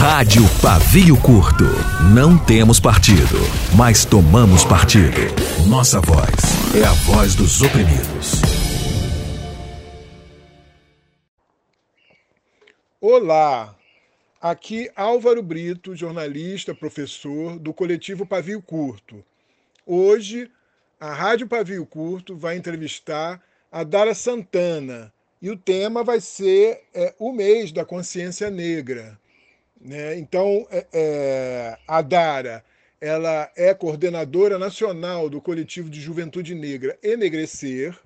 Rádio Pavio Curto. Não temos partido, mas tomamos partido. Nossa voz é a voz dos oprimidos. Olá, aqui Álvaro Brito, jornalista, professor do coletivo Pavio Curto. Hoje, a Rádio Pavio Curto vai entrevistar a Dara Santana e o tema vai ser é, o mês da consciência negra. Né? Então, é, é, a Dara ela é coordenadora nacional do coletivo de juventude negra Enegrecer,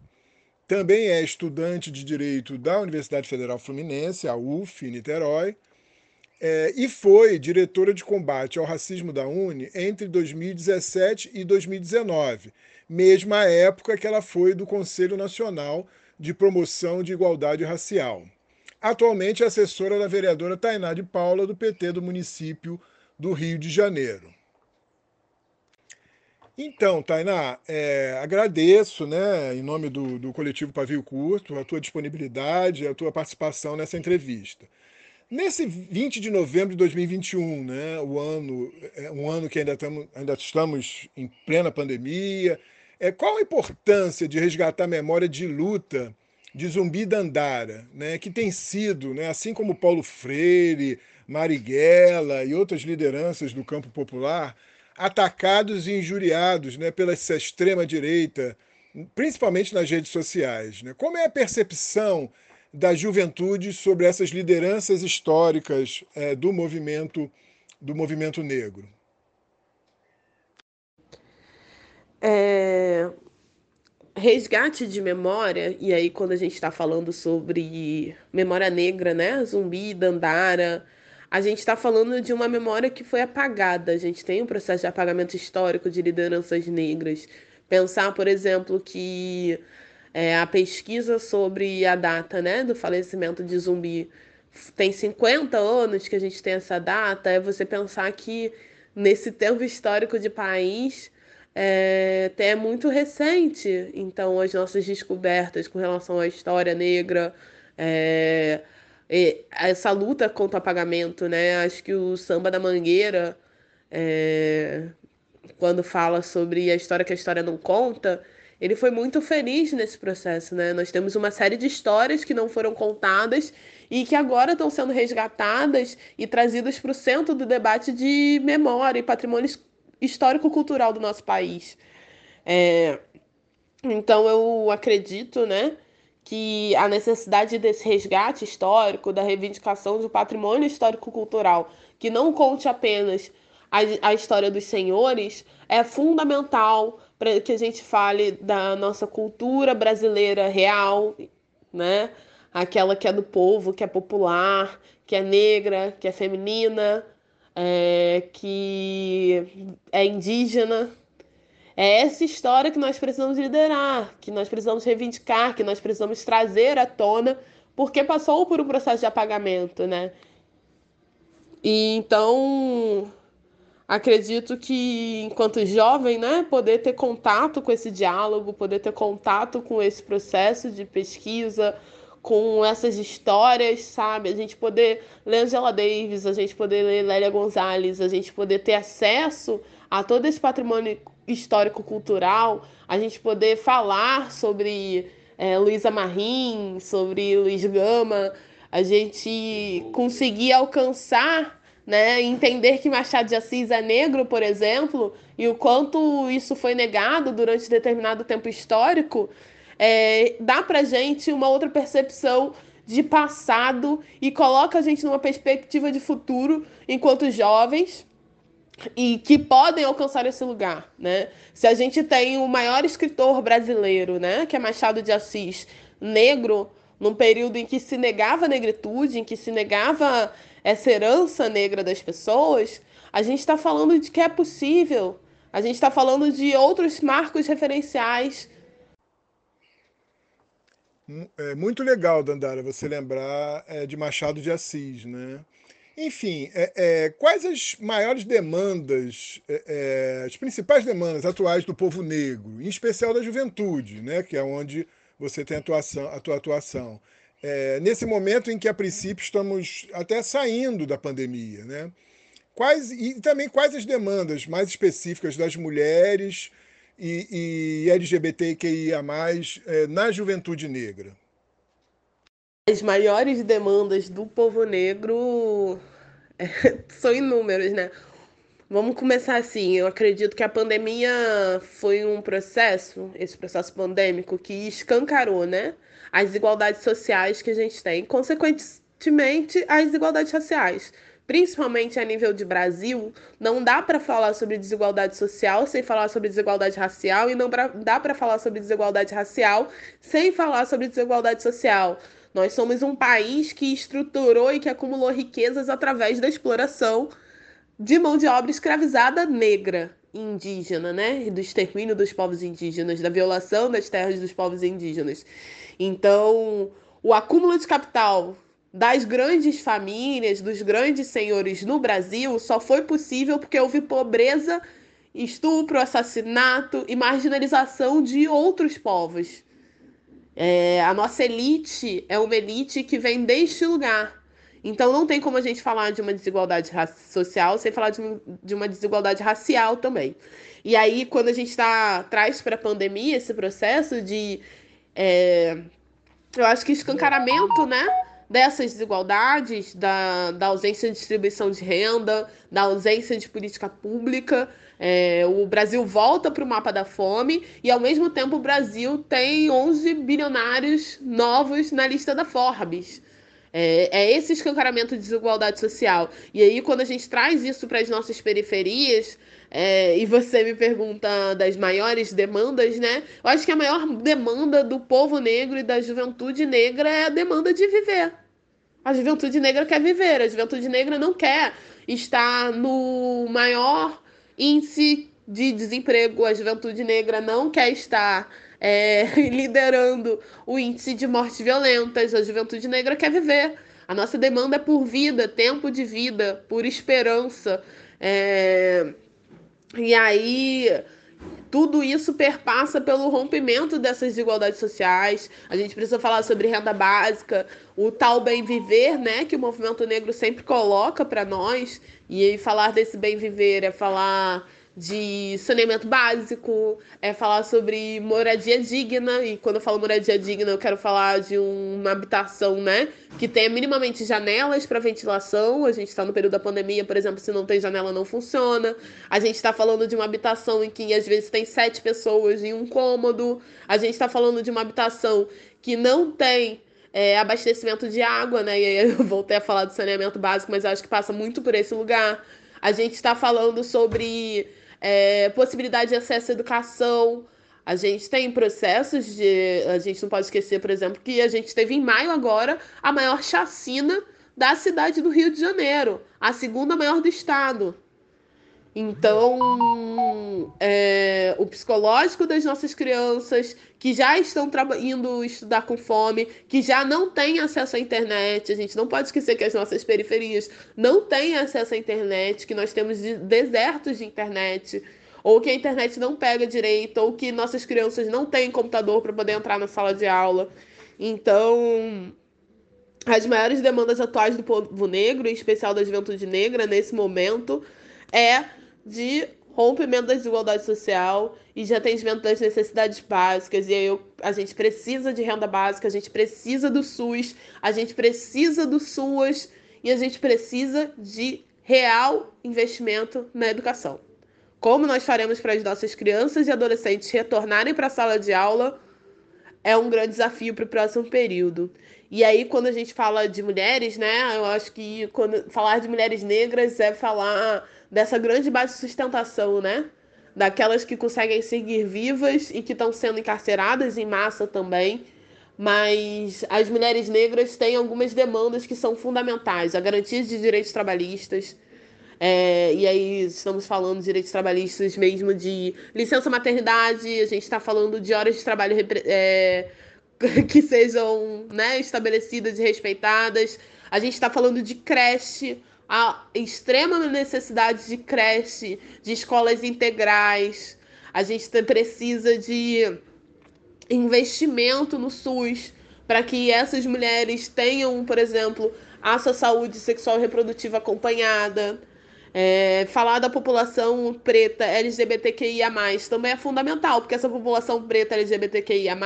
também é estudante de Direito da Universidade Federal Fluminense, a UF, Niterói, é, e foi diretora de combate ao racismo da UNE entre 2017 e 2019, mesma época que ela foi do Conselho Nacional de Promoção de Igualdade Racial. Atualmente é assessora da vereadora Tainá de Paula, do PT do município do Rio de Janeiro. Então, Tainá, é, agradeço, né, em nome do, do coletivo Pavio Curto, a tua disponibilidade, a tua participação nessa entrevista. Nesse 20 de novembro de 2021, né, o ano, é um ano que ainda, tamo, ainda estamos em plena pandemia, é, qual a importância de resgatar a memória de luta de Zumbi Dandara, né, que tem sido, né, assim como Paulo Freire, Marighella e outras lideranças do campo popular, atacados e injuriados né, pela extrema-direita, principalmente nas redes sociais. Né? Como é a percepção da juventude sobre essas lideranças históricas é, do movimento do movimento negro? É, resgate de memória, e aí quando a gente está falando sobre memória negra, né? Zumbi, Dandara, a gente está falando de uma memória que foi apagada. A gente tem um processo de apagamento histórico de lideranças negras. Pensar, por exemplo, que é, a pesquisa sobre a data né, do falecimento de Zumbi tem 50 anos que a gente tem essa data, é você pensar que nesse tempo histórico de país é, é muito recente. Então, as nossas descobertas com relação à história negra, é, essa luta contra o apagamento, né? Acho que o Samba da Mangueira, é, quando fala sobre a história que a história não conta, ele foi muito feliz nesse processo, né? Nós temos uma série de histórias que não foram contadas e que agora estão sendo resgatadas e trazidas para o centro do debate de memória e patrimônio histórico-cultural do nosso país. É, então eu acredito, né, que a necessidade desse resgate histórico, da reivindicação do patrimônio histórico-cultural, que não conte apenas a, a história dos senhores, é fundamental para que a gente fale da nossa cultura brasileira real, né? Aquela que é do povo, que é popular, que é negra, que é feminina, é, que é indígena. É essa história que nós precisamos liderar, que nós precisamos reivindicar, que nós precisamos trazer à tona, porque passou por um processo de apagamento, né? E então acredito que enquanto jovem, né, poder ter contato com esse diálogo, poder ter contato com esse processo de pesquisa, com essas histórias, sabe? A gente poder ler Angela Davis, a gente poder ler Lélia Gonzalez, a gente poder ter acesso a todo esse patrimônio histórico-cultural, a gente poder falar sobre é, Luísa Marim, sobre Luiz Gama, a gente conseguir alcançar, né, entender que Machado de Assis é negro, por exemplo, e o quanto isso foi negado durante determinado tempo histórico, é, dá pra gente uma outra percepção de passado e coloca a gente numa perspectiva de futuro enquanto jovens e que podem alcançar esse lugar, né? Se a gente tem o maior escritor brasileiro, né, que é Machado de Assis, negro, num período em que se negava a negritude, em que se negava essa herança negra das pessoas, a gente está falando de que é possível. A gente está falando de outros marcos referenciais é muito legal, Dandara, você lembrar é, de Machado de Assis, né? Enfim, é, é, quais as maiores demandas, é, é, as principais demandas atuais do povo negro, em especial da juventude, né? Que é onde você tem atuação, a tua atuação. é, nesse momento em que, a princípio, estamos até saindo da pandemia. Né? Quais, e também quais as demandas mais específicas das mulheres e, e LGBTQIA, é, na juventude negra? As maiores demandas do povo negro é, são inúmeras, né? Vamos começar assim. Eu acredito que a pandemia foi um processo, esse processo pandêmico, que escancarou, né? As desigualdades sociais que a gente tem, consequentemente, as desigualdades raciais. Principalmente a nível de Brasil, não dá para falar sobre desigualdade social sem falar sobre desigualdade racial, e não dá para falar sobre desigualdade racial sem falar sobre desigualdade social. Nós somos um país que estruturou e que acumulou riquezas através da exploração de mão de obra escravizada negra indígena, né? Do extermínio dos povos indígenas, da violação das terras dos povos indígenas. Então, o acúmulo de capital das grandes famílias, dos grandes senhores no Brasil, só foi possível porque houve pobreza, estupro, assassinato e marginalização de outros povos. É, a nossa elite é uma elite que vem deste lugar então não tem como a gente falar de uma desigualdade social sem falar de, um, de uma desigualdade racial também. E aí, quando a gente tá, traz para a pandemia esse processo de. É, eu acho que escancaramento, né? Dessas desigualdades, da, da ausência de distribuição de renda, da ausência de política pública. É, o Brasil volta para o mapa da fome e, ao mesmo tempo, o Brasil tem 11 bilionários novos na lista da Forbes. É, é esse escancaramento de desigualdade social. E aí, quando a gente traz isso para as nossas periferias, é, e você me pergunta das maiores demandas, né? Eu acho que a maior demanda do povo negro e da juventude negra é a demanda de viver. A juventude negra quer viver, a juventude negra não quer estar no maior índice de desemprego, a juventude negra não quer estar é, liderando o índice de mortes violentas. A juventude negra quer viver. A nossa demanda é por vida, tempo de vida, por esperança. É... E aí, tudo isso perpassa pelo rompimento dessas desigualdades sociais. A gente precisa falar sobre renda básica, o tal bem viver, né, que o movimento negro sempre coloca para nós. E falar desse bem viver é falar de saneamento básico, é falar sobre moradia digna, e quando eu falo moradia digna, eu quero falar de uma habitação, né, que tenha minimamente janelas para ventilação. A gente está no período da pandemia, por exemplo, se não tem janela, não funciona. A gente está falando de uma habitação em que às vezes tem sete pessoas em um cômodo. A gente está falando de uma habitação que não tem é, abastecimento de água, né? E aí eu voltei a falar do saneamento básico, mas acho que passa muito por esse lugar. A gente está falando sobre é, possibilidade de acesso à educação. A gente tem processos de. A gente não pode esquecer, por exemplo, que a gente teve em maio agora a maior chacina da cidade do Rio de Janeiro, a segunda maior do estado. Então, é, o psicológico das nossas crianças que já estão indo estudar com fome, que já não têm acesso à internet, a gente não pode esquecer que as nossas periferias não têm acesso à internet, que nós temos desertos de internet, ou que a internet não pega direito, ou que nossas crianças não têm computador para poder entrar na sala de aula. Então, as maiores demandas atuais do povo negro, em especial da juventude negra, nesse momento, é de rompimento da desigualdade social e de atendimento das necessidades básicas. E aí eu, a gente precisa de renda básica, a gente precisa do SUS, a gente precisa do SUAS e a gente precisa de real investimento na educação. Como nós faremos para as nossas crianças e adolescentes retornarem para a sala de aula é um grande desafio para o próximo período. E aí, quando a gente fala de mulheres, né, eu acho que quando falar de mulheres negras é falar dessa grande base de sustentação, né? Daquelas que conseguem seguir vivas e que estão sendo encarceradas em massa também. Mas as mulheres negras têm algumas demandas que são fundamentais: a garantia de direitos trabalhistas. É, e aí estamos falando de direitos trabalhistas mesmo de licença maternidade, a gente está falando de horas de trabalho é, que sejam né, estabelecidas e respeitadas. A gente está falando de creche, a extrema necessidade de creche, de escolas integrais. A gente precisa de investimento no SUS para que essas mulheres tenham, por exemplo, a sua saúde sexual e reprodutiva acompanhada. É, falar da população preta LGBTQIA, também é fundamental, porque essa população preta LGBTQIA,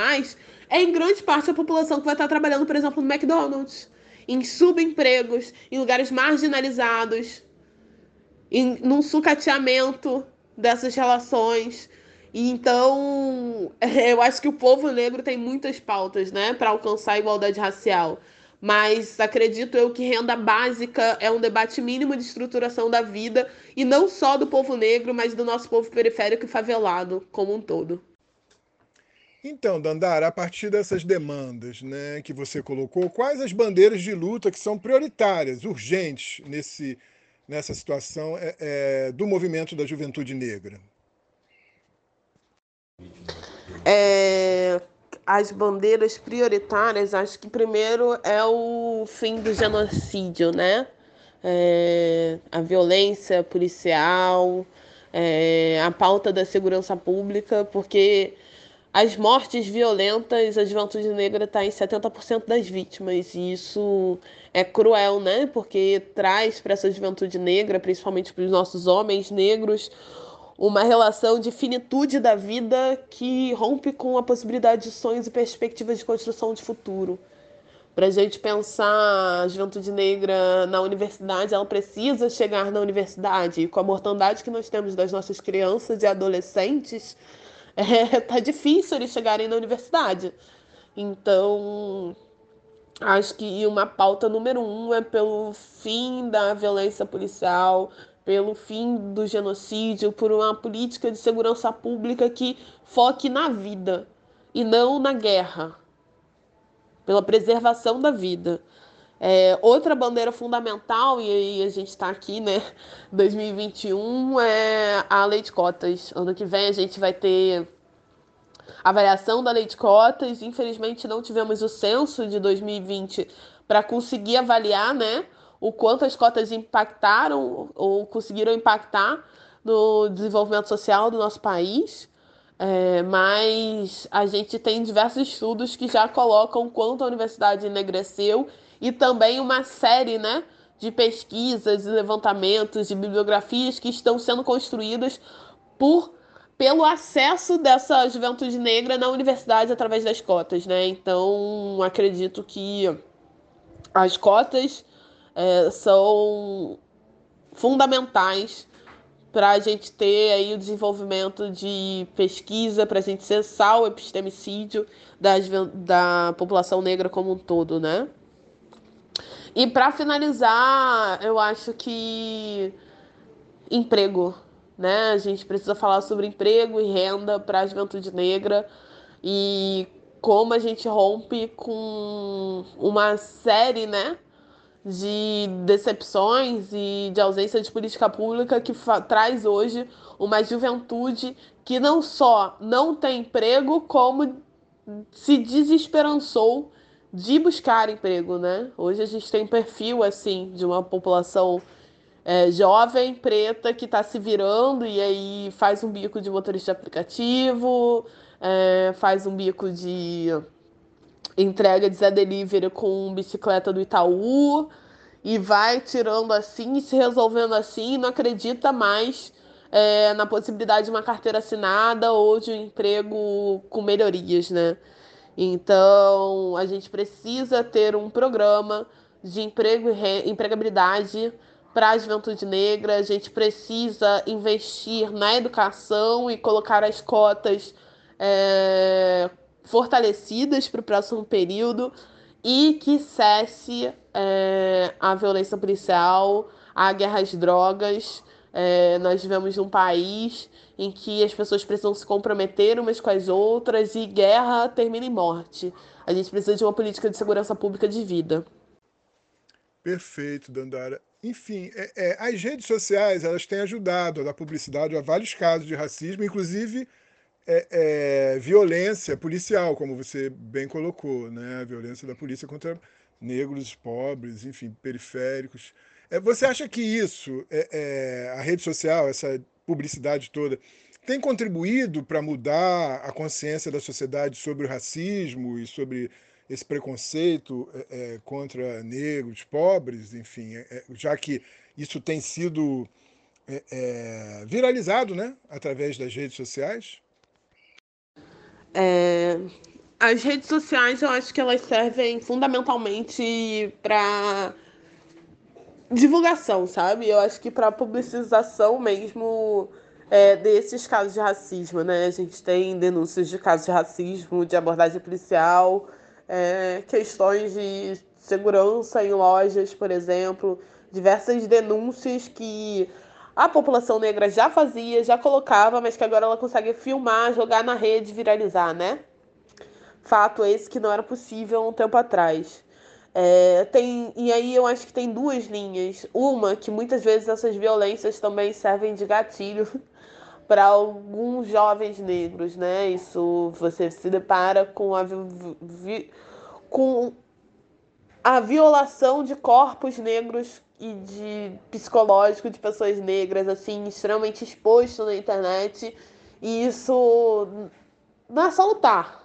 é em grande parte a população que vai estar trabalhando, por exemplo, no McDonald's, em subempregos, em lugares marginalizados, em, num sucateamento dessas relações. E então, eu acho que o povo negro tem muitas pautas, né, para alcançar a igualdade racial. Mas acredito eu que renda básica é um debate mínimo de estruturação da vida, e não só do povo negro, mas do nosso povo periférico e favelado como um todo. Então, Dandara, a partir dessas demandas né, que você colocou, quais as bandeiras de luta que são prioritárias, urgentes nesse, nessa situação é, é, do movimento da juventude negra? É, as bandeiras prioritárias, acho que primeiro é o fim do genocídio, né? É, a violência policial, é, a pauta da segurança pública, porque as mortes violentas, a juventude negra está em 70% das vítimas, e isso é cruel, né? Porque traz para essa juventude negra, principalmente para os nossos homens negros, uma relação de finitude da vida que rompe com a possibilidade de sonhos e perspectivas de construção de futuro. Para a gente pensar a juventude negra na universidade, ela precisa chegar na universidade. E com a mortandade que nós temos das nossas crianças e adolescentes, é, tá difícil eles chegarem na universidade. Então, acho que uma pauta número um é pelo fim da violência policial, pelo fim do genocídio, por uma política de segurança pública que foque na vida e não na guerra, pela preservação da vida. É, outra bandeira fundamental, e aí a gente está aqui, né, 2021, é a lei de cotas. Ano que vem a gente vai ter a variação da lei de cotas. Infelizmente não tivemos o censo de 2020 para conseguir avaliar, né, o quanto as cotas impactaram ou conseguiram impactar no desenvolvimento social do nosso país. É, mas a gente tem diversos estudos que já colocam quanto a universidade enegreceu e também uma série né, de pesquisas e levantamentos de bibliografias que estão sendo construídas por pelo acesso dessa juventude negra na universidade através das cotas, né? Então acredito que as cotas é, são fundamentais para a gente ter aí o desenvolvimento de pesquisa, para a gente cessar o epistemicídio das, da população negra como um todo, né? E para finalizar, eu acho que emprego, né? A gente precisa falar sobre emprego e renda para a juventude negra e como a gente rompe com uma série, né? de decepções e de ausência de política pública que traz hoje uma juventude que não só não tem emprego, como se desesperançou de buscar emprego, né? Hoje a gente tem perfil assim de uma população é, jovem, preta, que está se virando e aí faz um bico de motorista de aplicativo, é, faz um bico de entrega de Zé Delivery com bicicleta do Itaú e vai tirando assim, se resolvendo assim, e não acredita mais é, na possibilidade de uma carteira assinada ou de um emprego com melhorias, né? Então, a gente precisa ter um programa de emprego e empregabilidade para a juventude negra, a gente precisa investir na educação e colocar as cotas é, fortalecidas para o próximo período e que cesse é, a violência policial, a guerra às drogas. É, nós vivemos num país em que as pessoas precisam se comprometer umas com as outras e guerra termina em morte. A gente precisa de uma política de segurança pública de vida. Perfeito, Dandara. Enfim, é, é, as redes sociais elas têm ajudado a dar publicidade a vários casos de racismo, inclusive é, é, violência policial, como você bem colocou, né? A violência da polícia contra negros, pobres, enfim, periféricos. É, você acha que isso, é, é, a rede social, essa publicidade toda, tem contribuído para mudar a consciência da sociedade sobre o racismo e sobre esse preconceito é, é, contra negros, pobres, enfim, é, já que isso tem sido viralizado né, através das redes sociais? as redes sociais, eu acho que elas servem fundamentalmente para divulgação, sabe? Eu acho que para publicização mesmo é, desses casos de racismo, né? A gente tem denúncias de casos de racismo, de abordagem policial, é, questões de segurança em lojas, por exemplo, diversas denúncias que a população negra já fazia, já colocava, mas que agora ela consegue filmar, jogar na rede, viralizar, né? Fato esse que não era possível um tempo atrás. É, tem, e aí eu acho que tem duas linhas. Uma, que muitas vezes essas violências também servem de gatilho para alguns jovens negros, né? Isso você se depara com a, vi, com a violação de corpos negros e de psicológico de pessoas negras, assim, extremamente exposto na internet. E isso não é só lutar.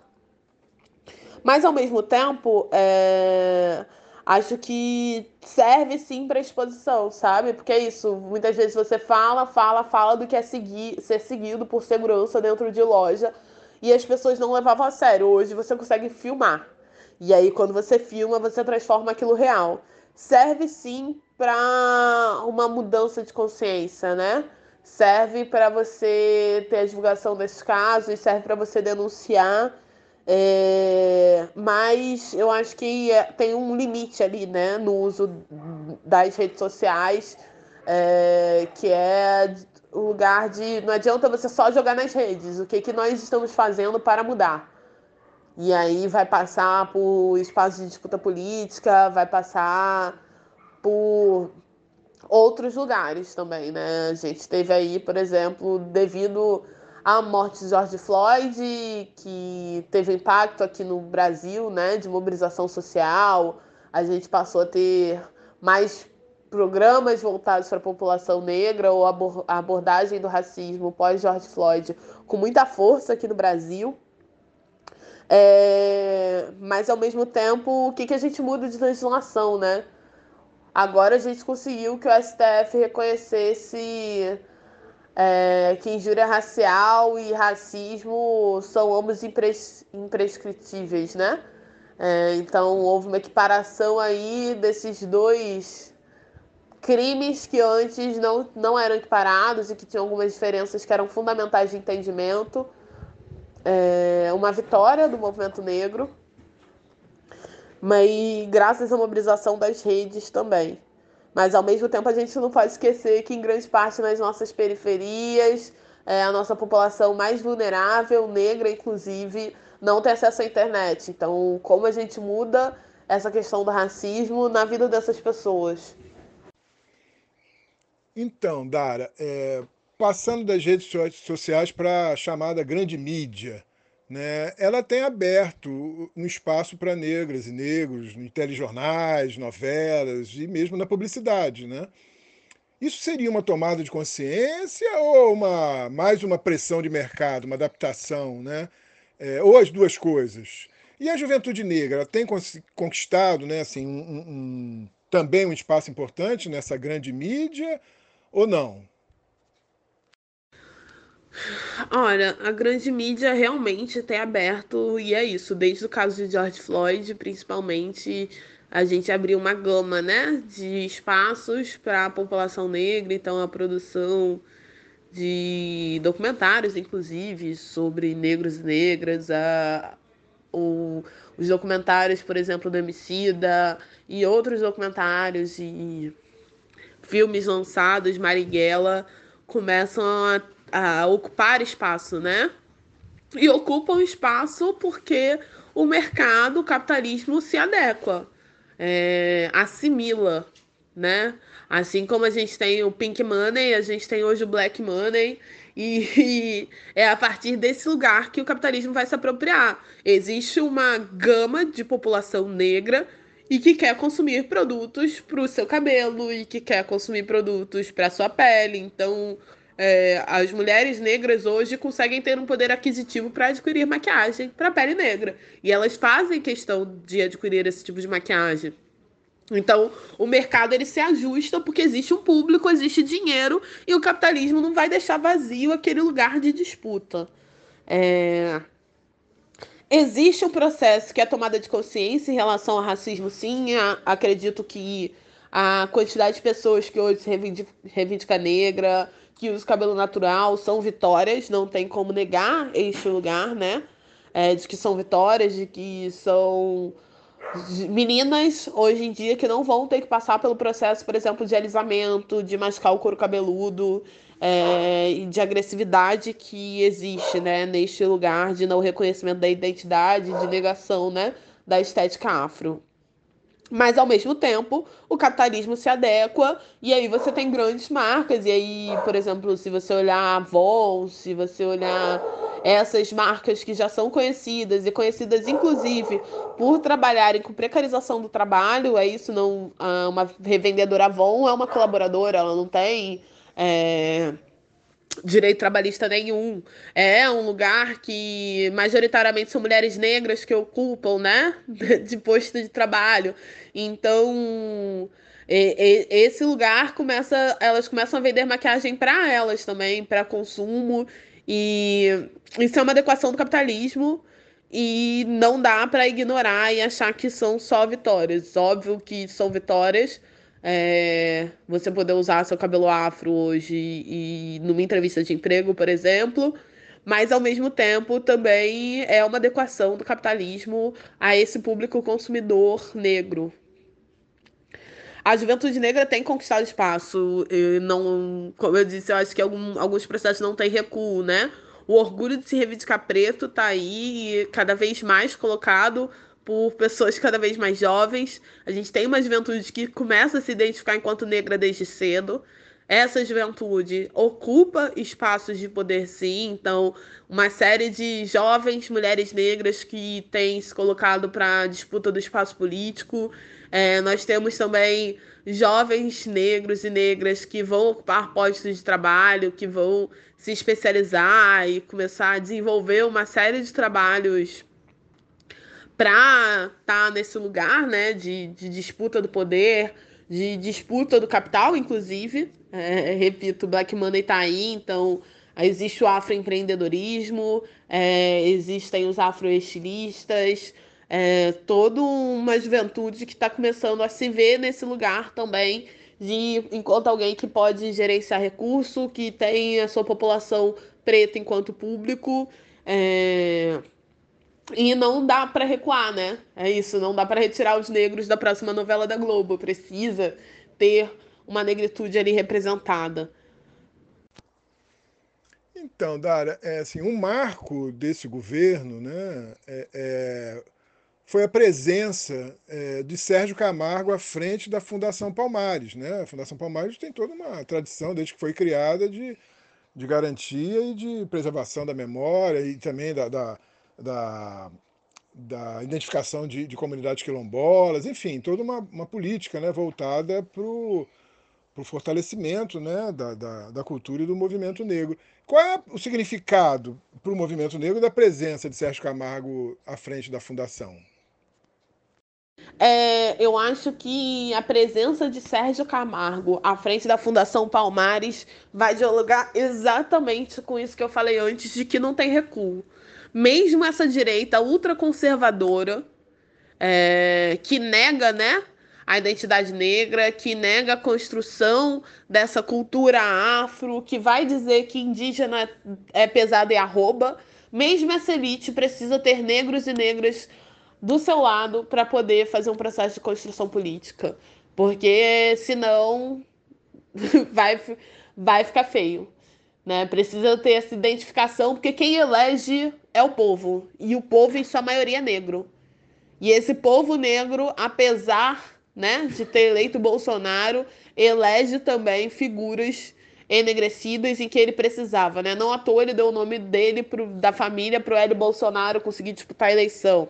Mas ao mesmo tempo, é acho que serve sim para exposição, sabe? Porque é isso, muitas vezes você fala, fala, fala do que é seguir, ser seguido por segurança dentro de loja e as pessoas não levavam a sério. Hoje você consegue filmar. E aí quando você filma, você transforma aquilo real. Serve sim para uma mudança de consciência, né? Serve para você ter a divulgação desses casos, serve para você denunciar é, mas eu acho que é, tem um limite ali, né, no uso das redes sociais, é, que é o lugar de. Não adianta você só jogar nas redes. O que, que nós estamos fazendo para mudar? E aí vai passar por espaços de disputa política, vai passar por outros lugares também, né? A gente teve aí, por exemplo, devido a morte de George Floyd, que teve impacto aqui no Brasil, né, de mobilização social. A gente passou a ter mais programas voltados para a população negra ou a abordagem do racismo pós George Floyd com muita força aqui no Brasil. É... Mas ao mesmo tempo, o que, que a gente muda de legislação, né? Agora a gente conseguiu que o STF reconhecesse é, que injúria racial e racismo são ambos impres, imprescritíveis, né? É, então houve uma equiparação aí desses dois crimes que antes não, não eram equiparados e que tinham algumas diferenças que eram fundamentais de entendimento. É, uma vitória do movimento negro, mas graças à mobilização das redes também. Mas ao mesmo tempo a gente não pode esquecer que em grande parte nas nossas periferias, é, a nossa população mais vulnerável, negra inclusive, não tem acesso à internet. Então, como a gente muda essa questão do racismo na vida dessas pessoas? Então, Dara, é, passando das redes sociais para a chamada grande mídia, né, ela tem aberto um espaço para negras e negros em telejornais, novelas e mesmo na publicidade. Né? Isso seria uma tomada de consciência ou uma, mais uma pressão de mercado, uma adaptação, né? É, ou as duas coisas? E a juventude negra tem conquistado né, assim, um, um, também um espaço importante nessa grande mídia ou não? Olha, a grande mídia realmente tem aberto, e é isso, desde o caso de George Floyd, principalmente, a gente abriu uma gama, né, de espaços para a população negra, então a produção de documentários, inclusive, sobre negros e negras, a, o, os documentários, por exemplo, do Emicida, e outros documentários e filmes lançados, Marighella, começam a a ocupar espaço, né? E ocupam espaço porque o mercado, o capitalismo se adequa, é, assimila, né? Assim como a gente tem o pink money, a gente tem hoje o black money, e, e, é a partir desse lugar que o capitalismo vai se apropriar. Existe uma gama de população negra e que quer consumir produtos para o seu cabelo e que quer consumir produtos para sua pele. Então, é, as mulheres negras hoje conseguem ter um poder aquisitivo para adquirir maquiagem para pele negra. E elas fazem questão de adquirir esse tipo de maquiagem. Então, o mercado ele se ajusta porque existe um público, existe dinheiro e o capitalismo não vai deixar vazio aquele lugar de disputa. É... Existe um processo que é a tomada de consciência em relação ao racismo, sim. Acredito que a quantidade de pessoas que hoje se reivindica, reivindica negra, que usa cabelo natural, são vitórias, não tem como negar este lugar, né? É, de que são vitórias, de que são meninas hoje em dia que não vão ter que passar pelo processo, por exemplo, de alisamento, de mascar o couro cabeludo, é, e de agressividade que existe, né, neste lugar de não reconhecimento da identidade, de negação, né, da estética afro. Mas ao mesmo tempo, o capitalismo se adequa e aí você tem grandes marcas. E aí, por exemplo, se você olhar a Avon, se você olhar essas marcas que já são conhecidas e conhecidas inclusive por trabalharem com precarização do trabalho, é isso não uma revendedora Avon é uma colaboradora, ela não tem é, direito trabalhista nenhum. É um lugar que majoritariamente são mulheres negras que ocupam, né, de posto de trabalho. Então, esse lugar começa, elas começam a vender maquiagem para elas também, para consumo, e isso é uma adequação do capitalismo. E não dá para ignorar e achar que são só vitórias. Óbvio que são vitórias, é, você poder usar seu cabelo afro hoje e numa entrevista de emprego, por exemplo, mas ao mesmo tempo também é uma adequação do capitalismo a esse público consumidor negro. A juventude negra tem conquistado espaço, não, como eu disse, eu acho que algum, alguns processos não têm recuo, né? O orgulho de se reivindicar preto está aí cada vez mais colocado por pessoas cada vez mais jovens. A gente tem uma juventude que começa a se identificar enquanto negra desde cedo. Essa juventude ocupa espaços de poder, sim. Então, uma série de jovens mulheres negras que têm se colocado para a disputa do espaço político. É, nós temos também jovens negros e negras que vão ocupar postos de trabalho, que vão se especializar e começar a desenvolver uma série de trabalhos para estar tá nesse lugar né, de, de, disputa do poder, de disputa do capital, inclusive. É, repito, Black Money está aí, então existe o afroempreendedorismo, é, existem os afroestilistas, é, toda uma juventude que está começando a se ver nesse lugar também de enquanto alguém que pode gerenciar recurso, que tem a sua população preta enquanto público. É, e não dá para recuar, né? É isso, não dá para retirar os negros da próxima novela da Globo. Precisa ter uma negritude ali representada. Então, Dara, é assim, um marco desse governo, né, é, é, foi a presença é, de Sérgio Camargo à frente da Fundação Palmares, né? A Fundação Palmares tem toda uma tradição desde que foi criada de, de garantia e de preservação da memória e também da, da da, da identificação de, de, comunidades quilombolas, enfim, toda uma, uma política né, voltada para o fortalecimento né, da, da, da, cultura e do movimento negro. Qual é o significado para o movimento negro da presença de Sérgio Camargo à frente da fundação? É, eu acho que a presença de Sérgio Camargo à frente da Fundação Palmares vai dialogar exatamente com isso que eu falei antes, de que não tem recuo mesmo essa direita ultraconservadora, é, que nega, né, a identidade negra, que nega a construção dessa cultura afro, que vai dizer que indígena é pesado e arroba, mesmo essa elite precisa ter negros e negras do seu lado para poder fazer um processo de construção política, porque senão vai, vai ficar feio. Né? Precisa ter essa identificação, porque quem elege é o povo. E o povo, em sua maioria, é negro. E esse povo negro, apesar né, de ter eleito Bolsonaro, elege também figuras enegrecidas em que ele precisava. Né? Não à toa ele deu o nome dele, pro, da família, para o Hélio Bolsonaro conseguir disputar a eleição.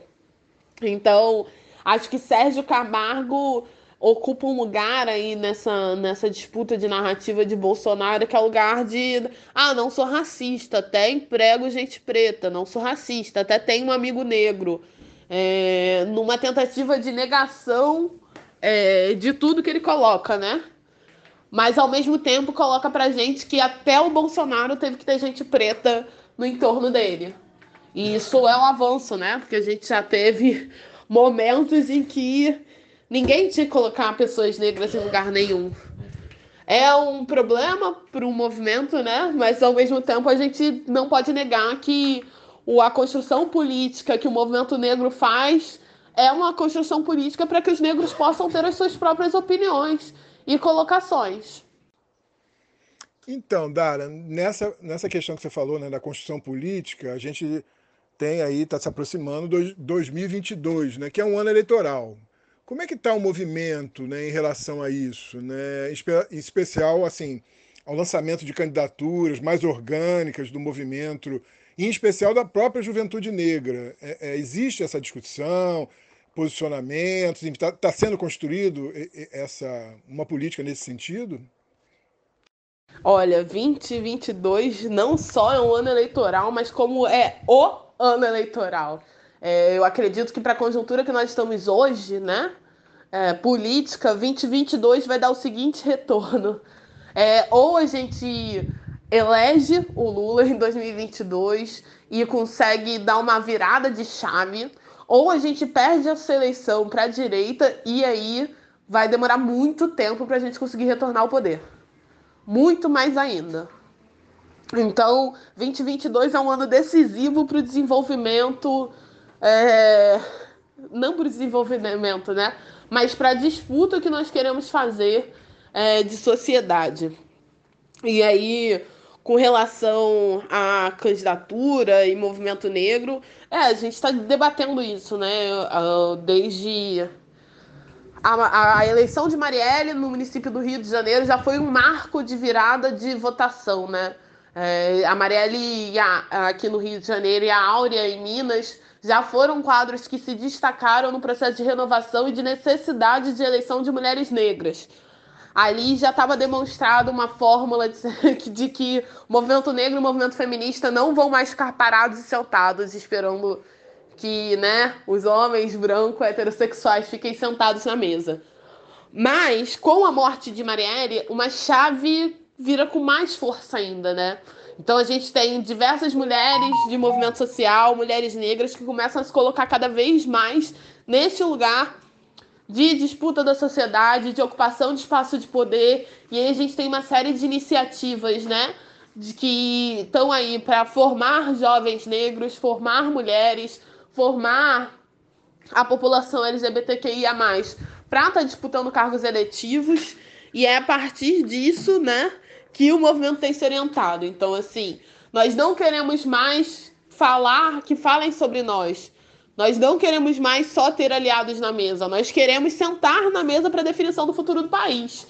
Então, acho que Sérgio Camargo ocupa um lugar aí nessa, nessa disputa de narrativa de Bolsonaro, que é o lugar de ah, não sou racista, até emprego gente preta, não sou racista, até tenho um amigo negro. É, numa tentativa de negação é, de tudo que ele coloca, né? Mas ao mesmo tempo coloca pra gente que até o Bolsonaro teve que ter gente preta no entorno dele. E isso é um avanço, né? Porque a gente já teve momentos em que ninguém tinha que colocar pessoas negras em lugar nenhum. É um problema para o movimento, né? Mas ao mesmo tempo a gente não pode negar que a construção política que o movimento negro faz é uma construção política para que os negros possam ter as suas próprias opiniões e colocações. Então, Dara, nessa, nessa questão que você falou, né, da construção política, a gente tem aí, está se aproximando de 2022, né, que é um ano eleitoral. Como é que está o movimento né, em relação a isso? Né? Em especial, assim, ao lançamento de candidaturas mais orgânicas do movimento, em especial da própria juventude negra. É, é, existe essa discussão, posicionamentos, está tá sendo construído essa, uma política nesse sentido? Olha, 2022 não só é um ano eleitoral, mas como é o ano eleitoral. É, eu acredito que para a conjuntura que nós estamos hoje, né, é, política, 2022 vai dar o seguinte retorno. É, ou a gente elege o Lula em 2022 e consegue dar uma virada de chave, ou a gente perde essa eleição para a direita e aí vai demorar muito tempo para a gente conseguir retornar ao poder. Muito mais ainda. Então, 2022 é um ano decisivo para o desenvolvimento, é, não para o desenvolvimento, né? Mas para a disputa que nós queremos fazer é, de sociedade. E aí, com relação à candidatura e movimento negro, é, a gente está debatendo isso, né? Desde a, a, eleição de Marielle no município do Rio de Janeiro já foi um marco de virada de votação, né? É, a Marielle a, aqui no Rio de Janeiro e a Áurea em Minas já foram quadros que se destacaram no processo de renovação e de necessidade de eleição de mulheres negras. Ali já estava demonstrado uma fórmula de, de, que o movimento negro e o movimento feminista não vão mais ficar parados e sentados esperando que né, os homens brancos heterossexuais fiquem sentados na mesa. Mas, com a morte de Marielle, uma chave vira com mais força ainda, né? Então a gente tem diversas mulheres de movimento social, mulheres negras que começam a se colocar cada vez mais nesse lugar de disputa da sociedade, de ocupação de espaço de poder. E aí a gente tem uma série de iniciativas, né? De que estão aí para formar jovens negros, formar mulheres, formar a população LGBTQIA+, para estar tá disputando cargos eletivos. E é a partir disso, né, que o movimento tem se orientado. Então, assim, nós não queremos mais falar que falem sobre nós. Nós não queremos mais só ter aliados na mesa. Nós queremos sentar na mesa para a definição do futuro do país.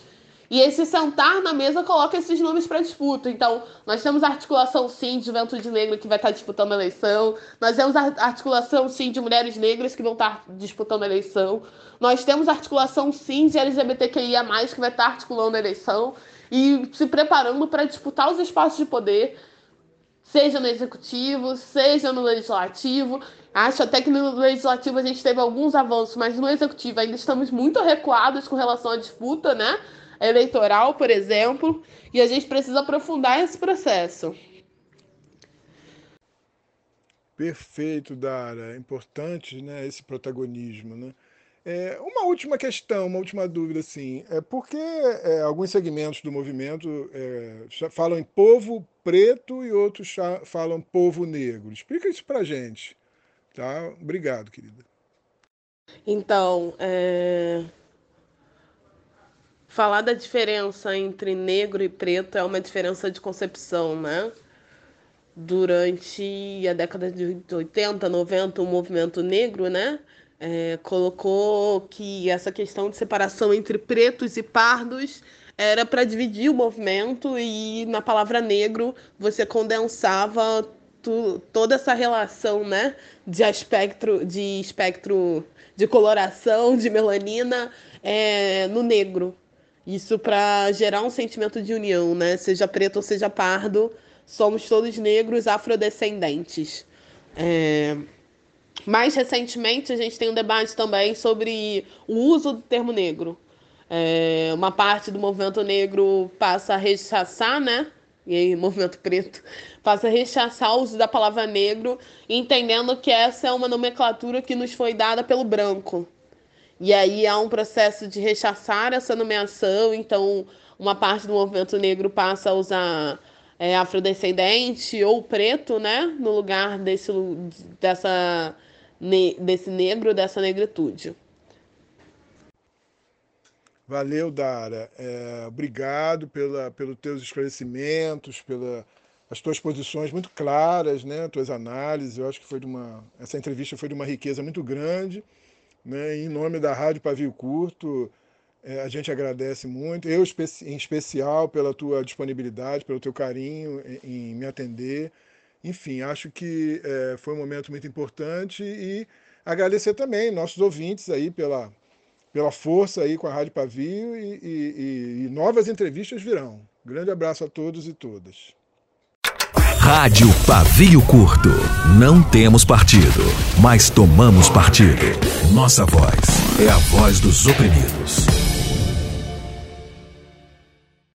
E esse sentar na mesa coloca esses nomes para disputa. Então, nós temos a articulação, sim, de juventude negra que vai estar tá disputando a eleição. Nós temos a articulação, sim, de mulheres negras que vão estar tá disputando a eleição. Nós temos a articulação, sim, de LGBTQIA, que vai estar tá articulando a eleição e se preparando para disputar os espaços de poder, seja no executivo, seja no legislativo. Acho até que no legislativo a gente teve alguns avanços, mas no executivo ainda estamos muito recuados com relação à disputa, né? Eleitoral, por exemplo, e a gente precisa aprofundar esse processo. Perfeito, Dara. É importante né, esse protagonismo. Né? É, uma última questão, uma última dúvida, assim, é por que é, alguns segmentos do movimento é, falam em povo preto e outros falam povo negro? Explica isso para gente, tá? Obrigado, querida. Então, é... falar da diferença entre negro e preto é uma diferença de concepção, né? Durante a década de 80, 90, o movimento negro, né? É, colocou que essa questão de separação entre pretos e pardos era para dividir o movimento e na palavra negro você condensava tu, toda essa relação, né, de espectro, de espectro de coloração, de melanina é, no negro. Isso para gerar um sentimento de união, né? Seja preto ou seja pardo, somos todos negros afrodescendentes. É... Mais recentemente, a gente tem um debate também sobre o uso do termo negro. É... Uma parte do movimento negro passa a rechaçar, né? E aí, movimento preto passa a rechaçar o uso da palavra negro, entendendo que essa é uma nomenclatura que nos foi dada pelo branco. E aí há um processo de rechaçar essa nomeação, então uma parte do movimento negro passa a usar é, afrodescendente ou preto, né, no lugar desse, dessa, ne, desse negro, dessa negritude. Valeu, Dara. É, obrigado pela, pelos teus esclarecimentos, pelas tuas posições muito claras, né, tuas análises. Eu acho que foi de uma, essa entrevista foi de uma riqueza muito grande. Né? Em nome da Rádio Pavio Curto, é, a gente agradece muito, eu em especial pela tua disponibilidade, pelo teu carinho em, em me atender. Enfim, acho que é, foi um momento muito importante e agradecer também nossos ouvintes aí pela, pela força aí com a Rádio Pavio e, e, e novas entrevistas virão. Grande abraço a todos e todas. Rádio Pavio Curto. Não temos partido, mas tomamos partido. Nossa voz é a voz dos oprimidos.